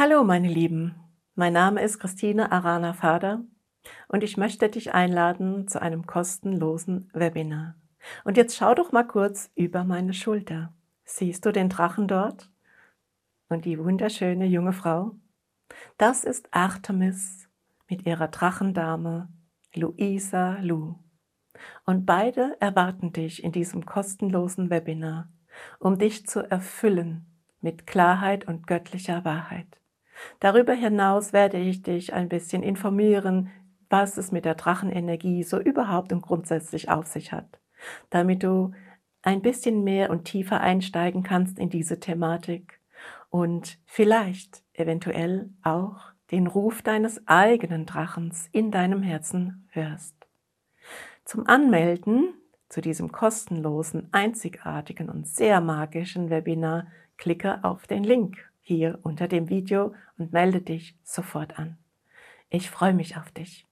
Hallo meine Lieben, mein Name ist Christine Arana Fader und ich möchte dich einladen zu einem kostenlosen Webinar. Und jetzt schau doch mal kurz über meine Schulter. Siehst du den Drachen dort? Und die wunderschöne junge Frau? Das ist Artemis mit ihrer Drachendame Luisa Lu. Und beide erwarten dich in diesem kostenlosen Webinar, um dich zu erfüllen mit Klarheit und göttlicher Wahrheit. Darüber hinaus werde ich dich ein bisschen informieren, was es mit der Drachenenergie so überhaupt und grundsätzlich auf sich hat, damit du ein bisschen mehr und tiefer einsteigen kannst in diese Thematik und vielleicht eventuell auch den Ruf deines eigenen Drachens in deinem Herzen hörst. Zum Anmelden zu diesem kostenlosen, einzigartigen und sehr magischen Webinar klicke auf den Link hier unter dem Video und melde dich sofort an. Ich freue mich auf dich.